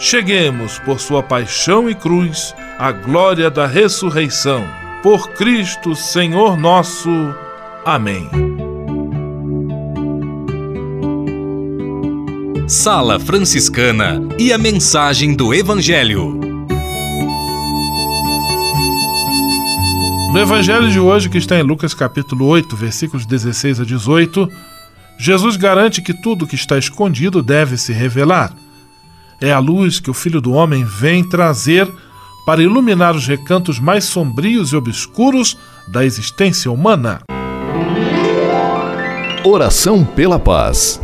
cheguemos, por sua paixão e cruz, à glória da ressurreição. Por Cristo, Senhor nosso. Amém. Sala Franciscana e a mensagem do Evangelho. No evangelho de hoje, que está em Lucas capítulo 8, versículos 16 a 18, Jesus garante que tudo que está escondido deve se revelar. É a luz que o Filho do Homem vem trazer para iluminar os recantos mais sombrios e obscuros da existência humana. Oração pela paz.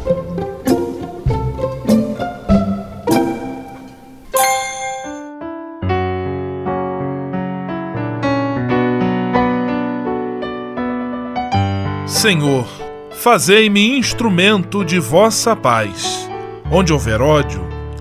Senhor, fazei-me instrumento de vossa paz. Onde houver ódio,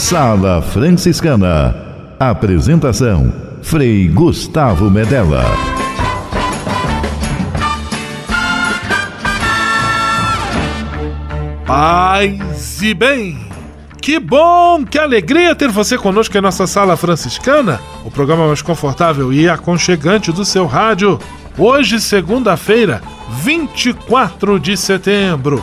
Sala Franciscana. Apresentação: Frei Gustavo Medella. Paz e bem. Que bom, que alegria ter você conosco em nossa sala franciscana, o programa mais confortável e aconchegante do seu rádio. Hoje, segunda-feira, 24 de setembro,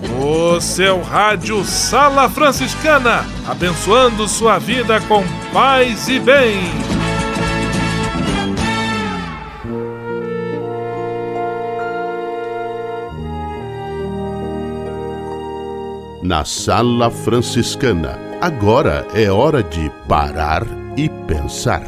O seu rádio Sala Franciscana, abençoando sua vida com paz e bem. Na Sala Franciscana, agora é hora de parar e pensar.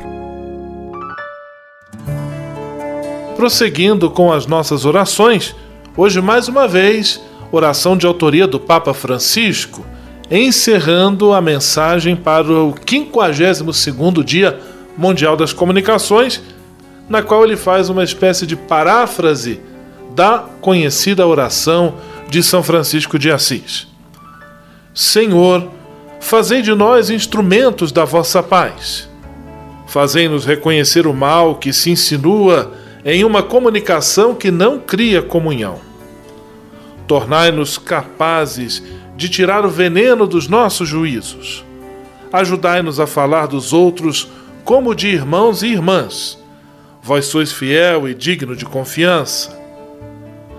Prosseguindo com as nossas orações, hoje mais uma vez oração de autoria do Papa Francisco, encerrando a mensagem para o 52º Dia Mundial das Comunicações, na qual ele faz uma espécie de paráfrase da conhecida oração de São Francisco de Assis. Senhor, fazei de nós instrumentos da vossa paz. Fazei-nos reconhecer o mal que se insinua em uma comunicação que não cria comunhão Tornai-nos capazes de tirar o veneno dos nossos juízos. Ajudai-nos a falar dos outros como de irmãos e irmãs. Vós sois fiel e digno de confiança.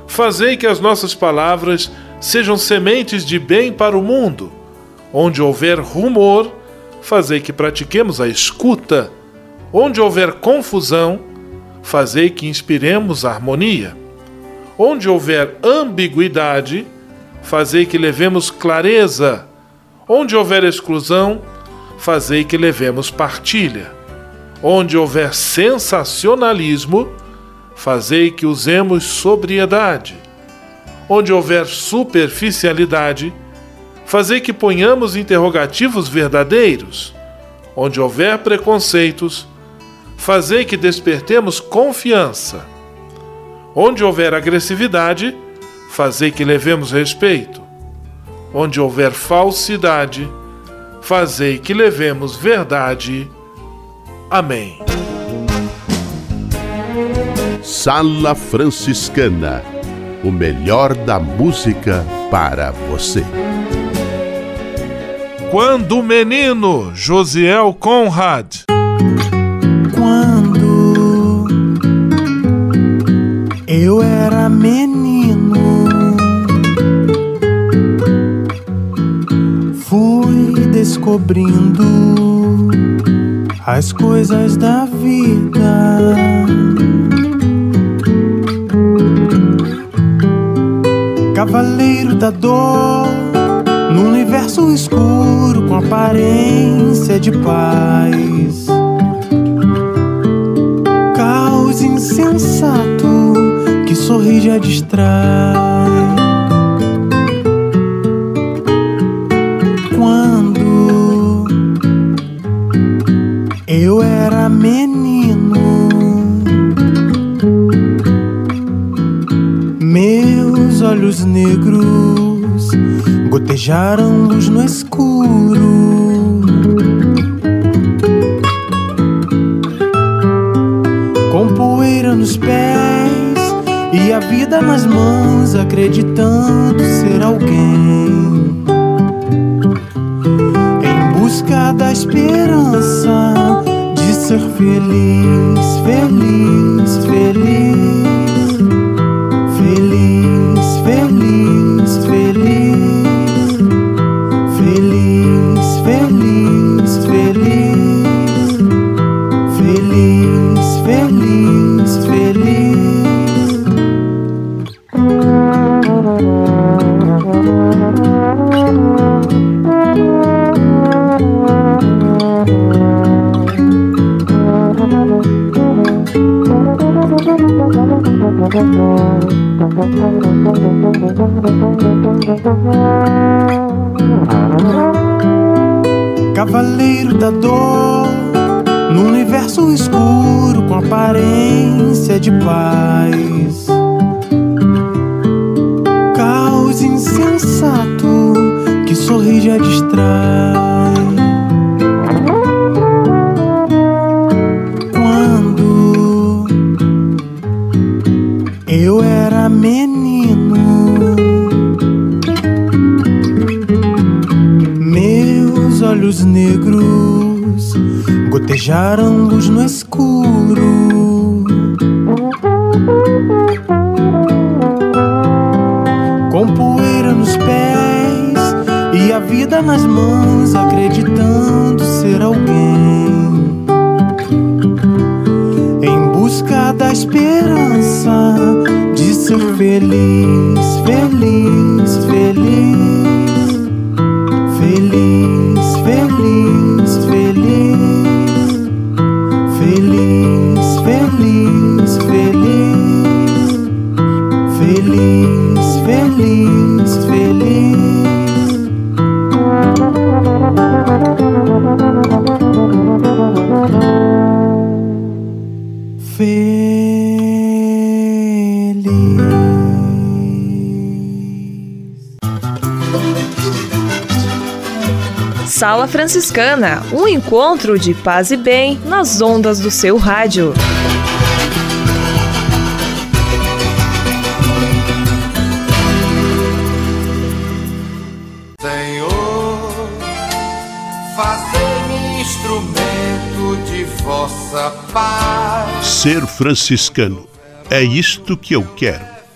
Fazei que as nossas palavras sejam sementes de bem para o mundo. Onde houver rumor, fazei que pratiquemos a escuta. Onde houver confusão, fazei que inspiremos a harmonia. Onde houver ambiguidade, fazei que levemos clareza. Onde houver exclusão, fazei que levemos partilha. Onde houver sensacionalismo, fazei que usemos sobriedade. Onde houver superficialidade, fazei que ponhamos interrogativos verdadeiros. Onde houver preconceitos, fazei que despertemos confiança. Onde houver agressividade, fazei que levemos respeito. Onde houver falsidade, fazei que levemos verdade. Amém. Sala Franciscana o melhor da música para você. Quando o menino Josiel Conrad Eu era menino, fui descobrindo as coisas da vida. Cavaleiro da dor, no universo escuro com aparência de paz. Caos insensato sorrir já distrai. Quando eu era menino, meus olhos negros gotejaram luz no escuro. Com poeira nos pés a vida nas mãos, acreditando ser alguém. Em busca da esperança de ser feliz, feliz, feliz, beijaram luz no escuro. Com poeira nos pés e a vida nas mãos, acreditando ser alguém. Em busca da esperança de ser feliz, feliz, feliz, Sala Franciscana, um encontro de paz e bem nas ondas do seu rádio. Senhor, fazei-me instrumento de vossa paz. Ser franciscano. É isto que eu quero.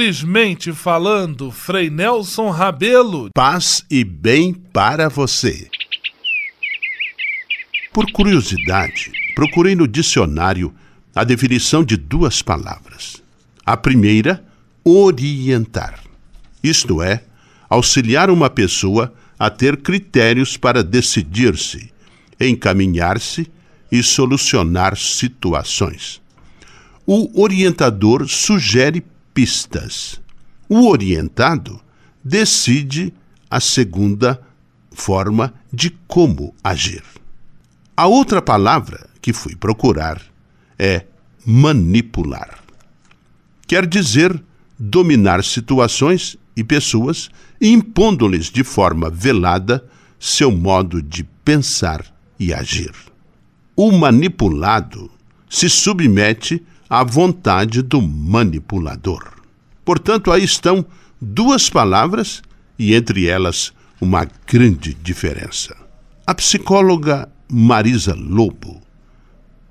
Simplesmente falando, Frei Nelson Rabelo. Paz e bem para você. Por curiosidade, procurei no dicionário a definição de duas palavras. A primeira, orientar. Isto é, auxiliar uma pessoa a ter critérios para decidir-se, encaminhar-se e solucionar situações. O orientador sugere pistas. O orientado decide a segunda forma de como agir. A outra palavra que fui procurar é manipular. Quer dizer dominar situações e pessoas, impondo-lhes de forma velada seu modo de pensar e agir. O manipulado se submete à vontade do manipulador. Portanto, aí estão duas palavras e entre elas uma grande diferença. A psicóloga Marisa Lobo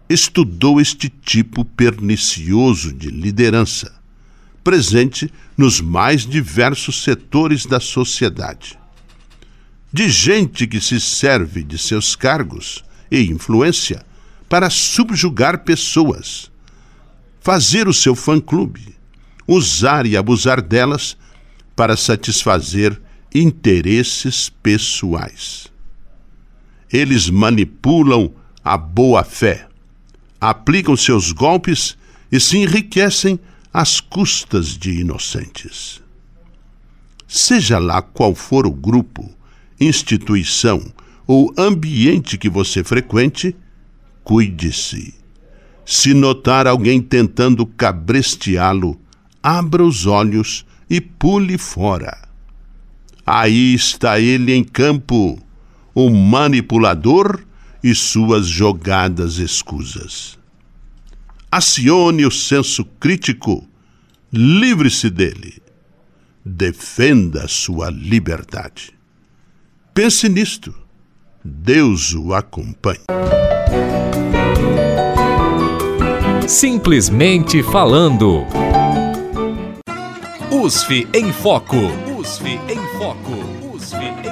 estudou este tipo pernicioso de liderança, presente nos mais diversos setores da sociedade. De gente que se serve de seus cargos e influência para subjugar pessoas, fazer o seu fã-clube, usar e abusar delas para satisfazer interesses pessoais. Eles manipulam a boa-fé, aplicam seus golpes e se enriquecem às custas de inocentes. Seja lá qual for o grupo, instituição ou ambiente que você frequente, cuide-se. Se notar alguém tentando cabresteá-lo, abra os olhos e pule fora. Aí está ele em campo, o manipulador e suas jogadas escusas. Acione o senso crítico, livre-se dele. defenda sua liberdade. Pense nisto. Deus o acompanhe. Simplesmente falando. USF em Foco. USF em Foco.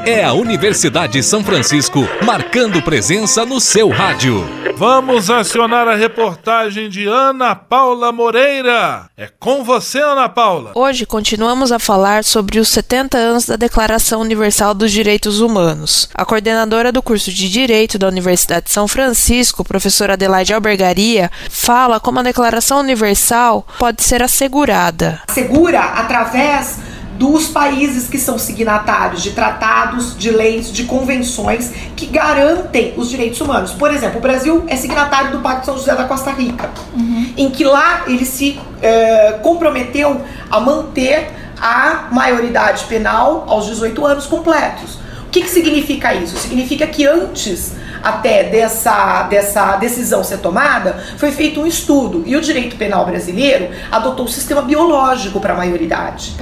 É a Universidade São Francisco marcando presença no seu rádio. Vamos acionar a reportagem de Ana Paula Moreira. É com você, Ana Paula. Hoje continuamos a falar sobre os 70 anos da Declaração Universal dos Direitos Humanos. A coordenadora do curso de Direito da Universidade de São Francisco, professora Adelaide Albergaria, fala como a Declaração Universal pode ser assegurada. Segura através dos países que são signatários de tratados, de leis, de convenções que garantem os direitos humanos. Por exemplo, o Brasil é signatário do Pacto de São José da Costa Rica, uhum. em que lá ele se eh, comprometeu a manter a maioridade penal aos 18 anos completos. O que, que significa isso? Significa que antes até dessa, dessa decisão ser tomada, foi feito um estudo e o direito penal brasileiro adotou o sistema biológico para a maioridade.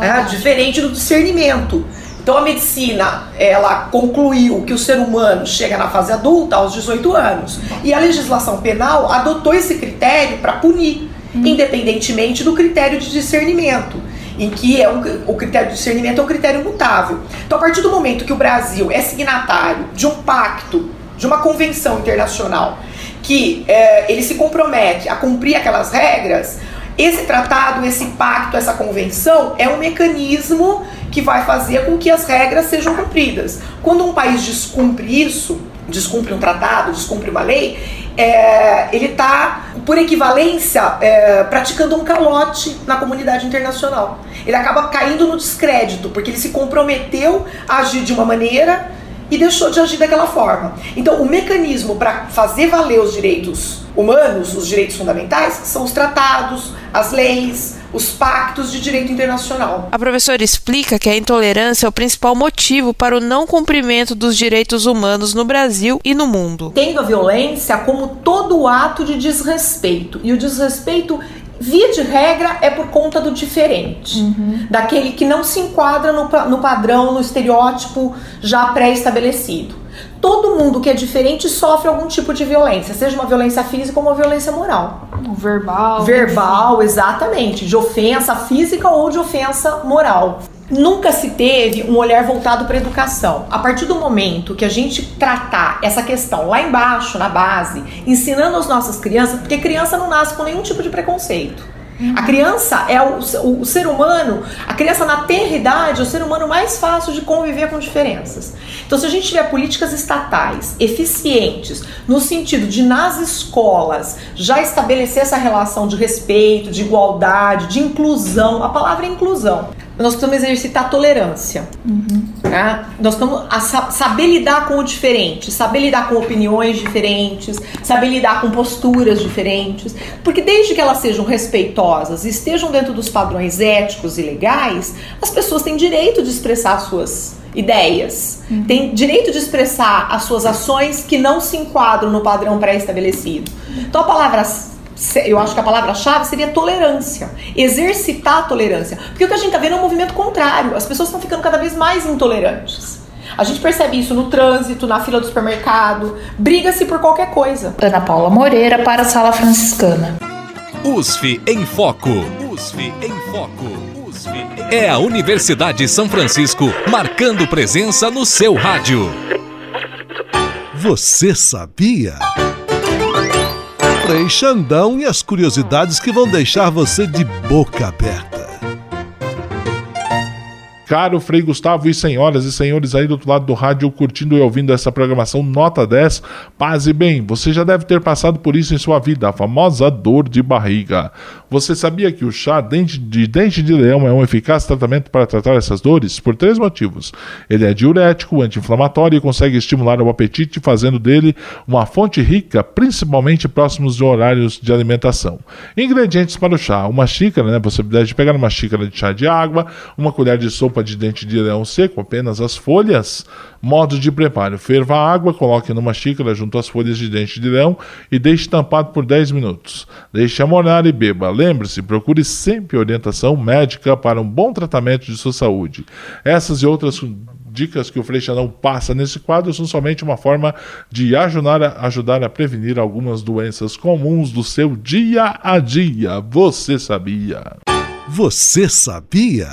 É, diferente do discernimento. Então a medicina, ela concluiu que o ser humano chega na fase adulta aos 18 anos. E a legislação penal adotou esse critério para punir, hum. independentemente do critério de discernimento em que é um, o critério de discernimento é um critério mutável. Então, a partir do momento que o Brasil é signatário de um pacto, de uma convenção internacional, que é, ele se compromete a cumprir aquelas regras, esse tratado, esse pacto, essa convenção é um mecanismo que vai fazer com que as regras sejam cumpridas. Quando um país descumpre isso, descumpre um tratado, descumpre uma lei, é, ele está, por equivalência, é, praticando um calote na comunidade internacional. Ele acaba caindo no descrédito, porque ele se comprometeu a agir de uma maneira e deixou de agir daquela forma. Então, o mecanismo para fazer valer os direitos humanos, os direitos fundamentais, são os tratados, as leis, os pactos de direito internacional. A professora explica que a intolerância é o principal motivo para o não cumprimento dos direitos humanos no Brasil e no mundo. Tendo a violência como todo ato de desrespeito. E o desrespeito via de regra, é por conta do diferente, uhum. daquele que não se enquadra no, no padrão, no estereótipo já pré-estabelecido. Todo mundo que é diferente sofre algum tipo de violência, seja uma violência física ou uma violência moral. Verbal. Verbal, enfim. exatamente. De ofensa física ou de ofensa moral. Nunca se teve um olhar voltado para a educação. A partir do momento que a gente tratar essa questão lá embaixo, na base, ensinando as nossas crianças, porque criança não nasce com nenhum tipo de preconceito. Uhum. A criança é o, o, o, ser humano, a criança na tenra idade é o ser humano mais fácil de conviver com diferenças. Então, se a gente tiver políticas estatais eficientes, no sentido de nas escolas já estabelecer essa relação de respeito, de igualdade, de inclusão, a palavra é inclusão nós precisamos exercitar tolerância. Uhum. Né? Nós precisamos saber lidar com o diferente, saber lidar com opiniões diferentes, saber lidar com posturas diferentes. Porque desde que elas sejam respeitosas e estejam dentro dos padrões éticos e legais, as pessoas têm direito de expressar suas ideias, uhum. têm direito de expressar as suas ações que não se enquadram no padrão pré-estabelecido. Então a palavra eu acho que a palavra-chave seria tolerância. Exercitar a tolerância. Porque o que a gente está vendo é um movimento contrário. As pessoas estão ficando cada vez mais intolerantes. A gente percebe isso no trânsito, na fila do supermercado. Briga-se por qualquer coisa. Ana Paula Moreira para a Sala Franciscana. USF em Foco. USF em Foco. USF é a Universidade de São Francisco marcando presença no seu rádio. Você sabia? Frei Xandão e as curiosidades que vão deixar você de boca aberta. Caro Frei Gustavo e senhoras e senhores aí do outro lado do rádio curtindo e ouvindo essa programação Nota 10, paz e bem, você já deve ter passado por isso em sua vida, a famosa dor de barriga. Você sabia que o chá de dente de leão é um eficaz tratamento para tratar essas dores? Por três motivos. Ele é diurético, anti-inflamatório e consegue estimular o apetite, fazendo dele uma fonte rica, principalmente próximos de horários de alimentação. Ingredientes para o chá: uma xícara, né? Você deve pegar uma xícara de chá de água, uma colher de sopa de dente de leão seco, apenas as folhas, Modo de preparo: ferva a água, coloque numa xícara junto às folhas de dente de leão e deixe tampado por 10 minutos. Deixe amornar e beba. Lembre-se, procure sempre orientação médica para um bom tratamento de sua saúde. Essas e outras dicas que o Freixo não passa nesse quadro são somente uma forma de ajudar a, ajudar a prevenir algumas doenças comuns do seu dia a dia. Você sabia? Você sabia?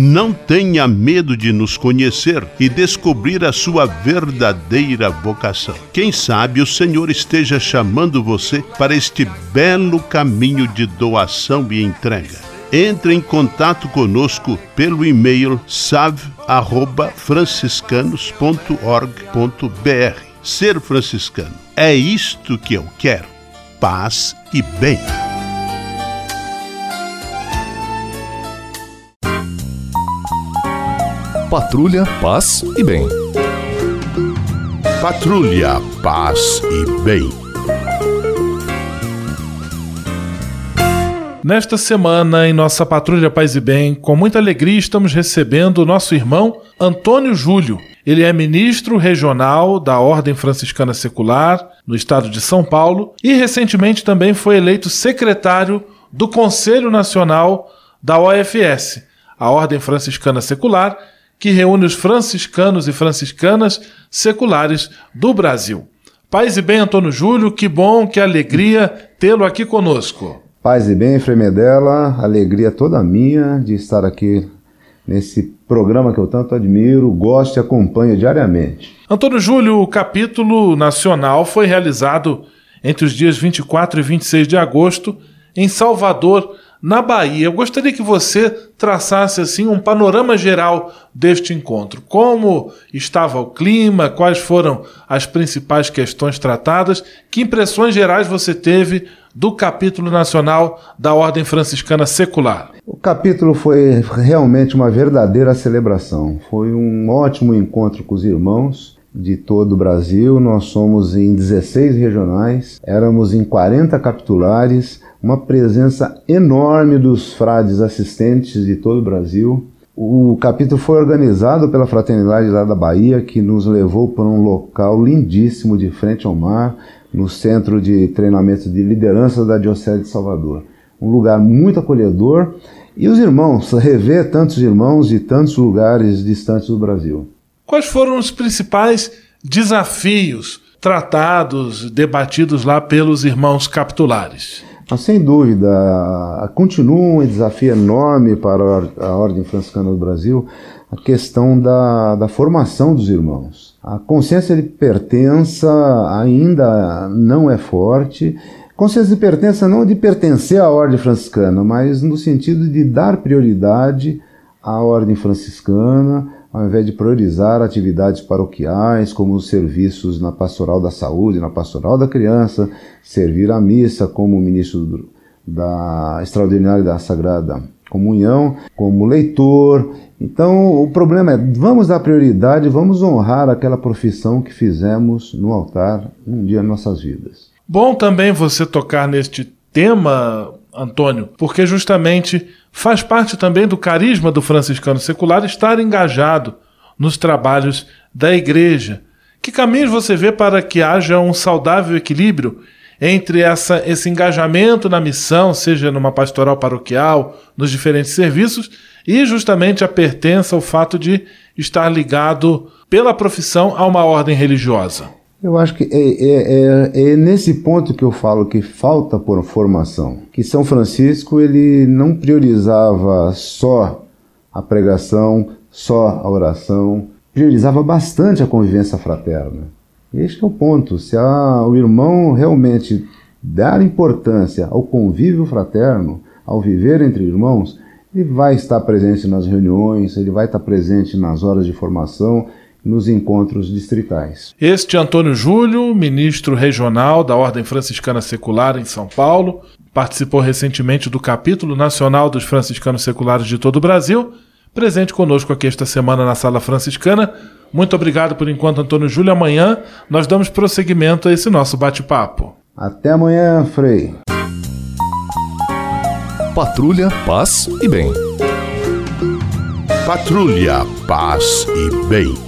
Não tenha medo de nos conhecer e descobrir a sua verdadeira vocação. Quem sabe o Senhor esteja chamando você para este belo caminho de doação e entrega. Entre em contato conosco pelo e-mail save@franciscanos.org.br. Ser franciscano é isto que eu quero: paz e bem. Patrulha, paz e bem. Patrulha, paz e bem. Nesta semana, em nossa Patrulha Paz e Bem, com muita alegria estamos recebendo o nosso irmão Antônio Júlio. Ele é ministro regional da Ordem Franciscana Secular, no estado de São Paulo, e recentemente também foi eleito secretário do Conselho Nacional da OFS, a Ordem Franciscana Secular, que reúne os franciscanos e franciscanas seculares do Brasil. Paz e bem, Antônio Júlio, que bom, que alegria tê-lo aqui conosco. Paz e bem, Frei Medella, alegria toda minha de estar aqui nesse programa que eu tanto admiro, gosto e acompanho diariamente. Antônio Júlio, o capítulo nacional foi realizado entre os dias 24 e 26 de agosto em Salvador, na Bahia. Eu gostaria que você traçasse assim um panorama geral deste encontro. Como estava o clima, quais foram as principais questões tratadas, que impressões gerais você teve do capítulo nacional da Ordem Franciscana Secular. O capítulo foi realmente uma verdadeira celebração. Foi um ótimo encontro com os irmãos de todo o Brasil. Nós somos em 16 regionais, éramos em 40 capitulares uma presença enorme dos frades assistentes de todo o Brasil. O capítulo foi organizado pela Fraternidade lá da Bahia, que nos levou para um local lindíssimo de frente ao mar, no Centro de Treinamento de Liderança da Diocese de Salvador. Um lugar muito acolhedor e os irmãos, rever tantos irmãos de tantos lugares distantes do Brasil. Quais foram os principais desafios tratados, debatidos lá pelos irmãos capitulares? Mas, sem dúvida, continua um desafio enorme para a Ordem Franciscana do Brasil a questão da, da formação dos irmãos. A consciência de pertença ainda não é forte. Consciência de pertença não de pertencer à Ordem Franciscana, mas no sentido de dar prioridade à Ordem Franciscana, ao invés de priorizar atividades paroquiais, como os serviços na pastoral da saúde, na pastoral da criança, servir à missa como ministro da extraordinária da Sagrada Comunhão, como leitor. Então, o problema é, vamos dar prioridade, vamos honrar aquela profissão que fizemos no altar um dia em nossas vidas. Bom também você tocar neste tema, Antônio, porque justamente Faz parte também do carisma do franciscano secular estar engajado nos trabalhos da igreja. Que caminhos você vê para que haja um saudável equilíbrio entre essa, esse engajamento na missão, seja numa pastoral paroquial, nos diferentes serviços, e justamente a pertença ao fato de estar ligado pela profissão a uma ordem religiosa? Eu acho que é, é, é, é, nesse ponto que eu falo que falta por formação. Que São Francisco ele não priorizava só a pregação, só a oração, priorizava bastante a convivência fraterna. Este é o ponto. Se a, o irmão realmente dar importância ao convívio fraterno, ao viver entre irmãos, ele vai estar presente nas reuniões, ele vai estar presente nas horas de formação, nos encontros distritais. Este é Antônio Júlio, ministro regional da Ordem Franciscana Secular em São Paulo, participou recentemente do capítulo nacional dos franciscanos seculares de todo o Brasil, presente conosco aqui esta semana na Sala Franciscana. Muito obrigado por enquanto, Antônio Júlio. Amanhã nós damos prosseguimento a esse nosso bate-papo. Até amanhã, Frei. Patrulha, paz e bem. Patrulha, paz e bem.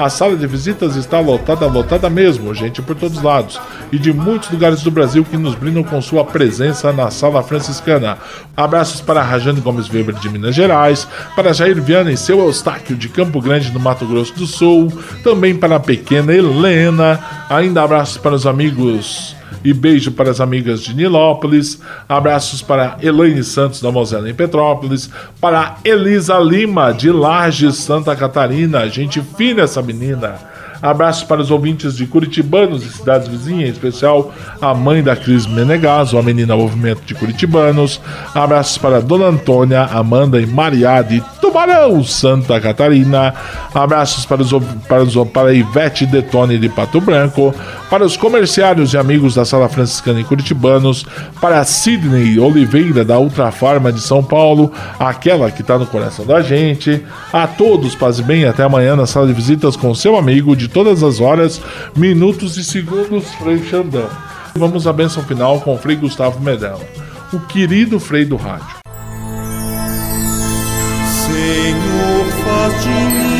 a sala de visitas está lotada, lotada mesmo, gente por todos lados, e de muitos lugares do Brasil que nos brindam com sua presença na sala franciscana. Abraços para Rajane Gomes Weber de Minas Gerais, para Jair Viana e seu Eustáquio de Campo Grande, no Mato Grosso do Sul, também para a pequena Helena, ainda abraços para os amigos e beijo para as amigas de Nilópolis. Abraços para Elaine Santos da Mosela em Petrópolis, para Elisa Lima de Lages, Santa Catarina. Gente fina essa menina. Abraços para os ouvintes de Curitibanos e cidades vizinhas, em especial a mãe da Cris Menegaso, a menina Movimento de Curitibanos. Abraços para Dona Antônia, Amanda e Maria de Tubarão, Santa Catarina. Abraços para, os, para, os, para Ivete Detone de Pato Branco. Para os comerciários e amigos da Sala Franciscana em Curitibanos. Para Sidney Oliveira, da Ultrafarma de São Paulo, aquela que está no coração da gente. A todos, paz bem, até amanhã na sala de visitas com seu amigo de todas as horas, minutos e segundos, Frei Xandão. Vamos à bênção final com o Frei Gustavo Medella, o querido Frei do rádio. Senhor, faz de mim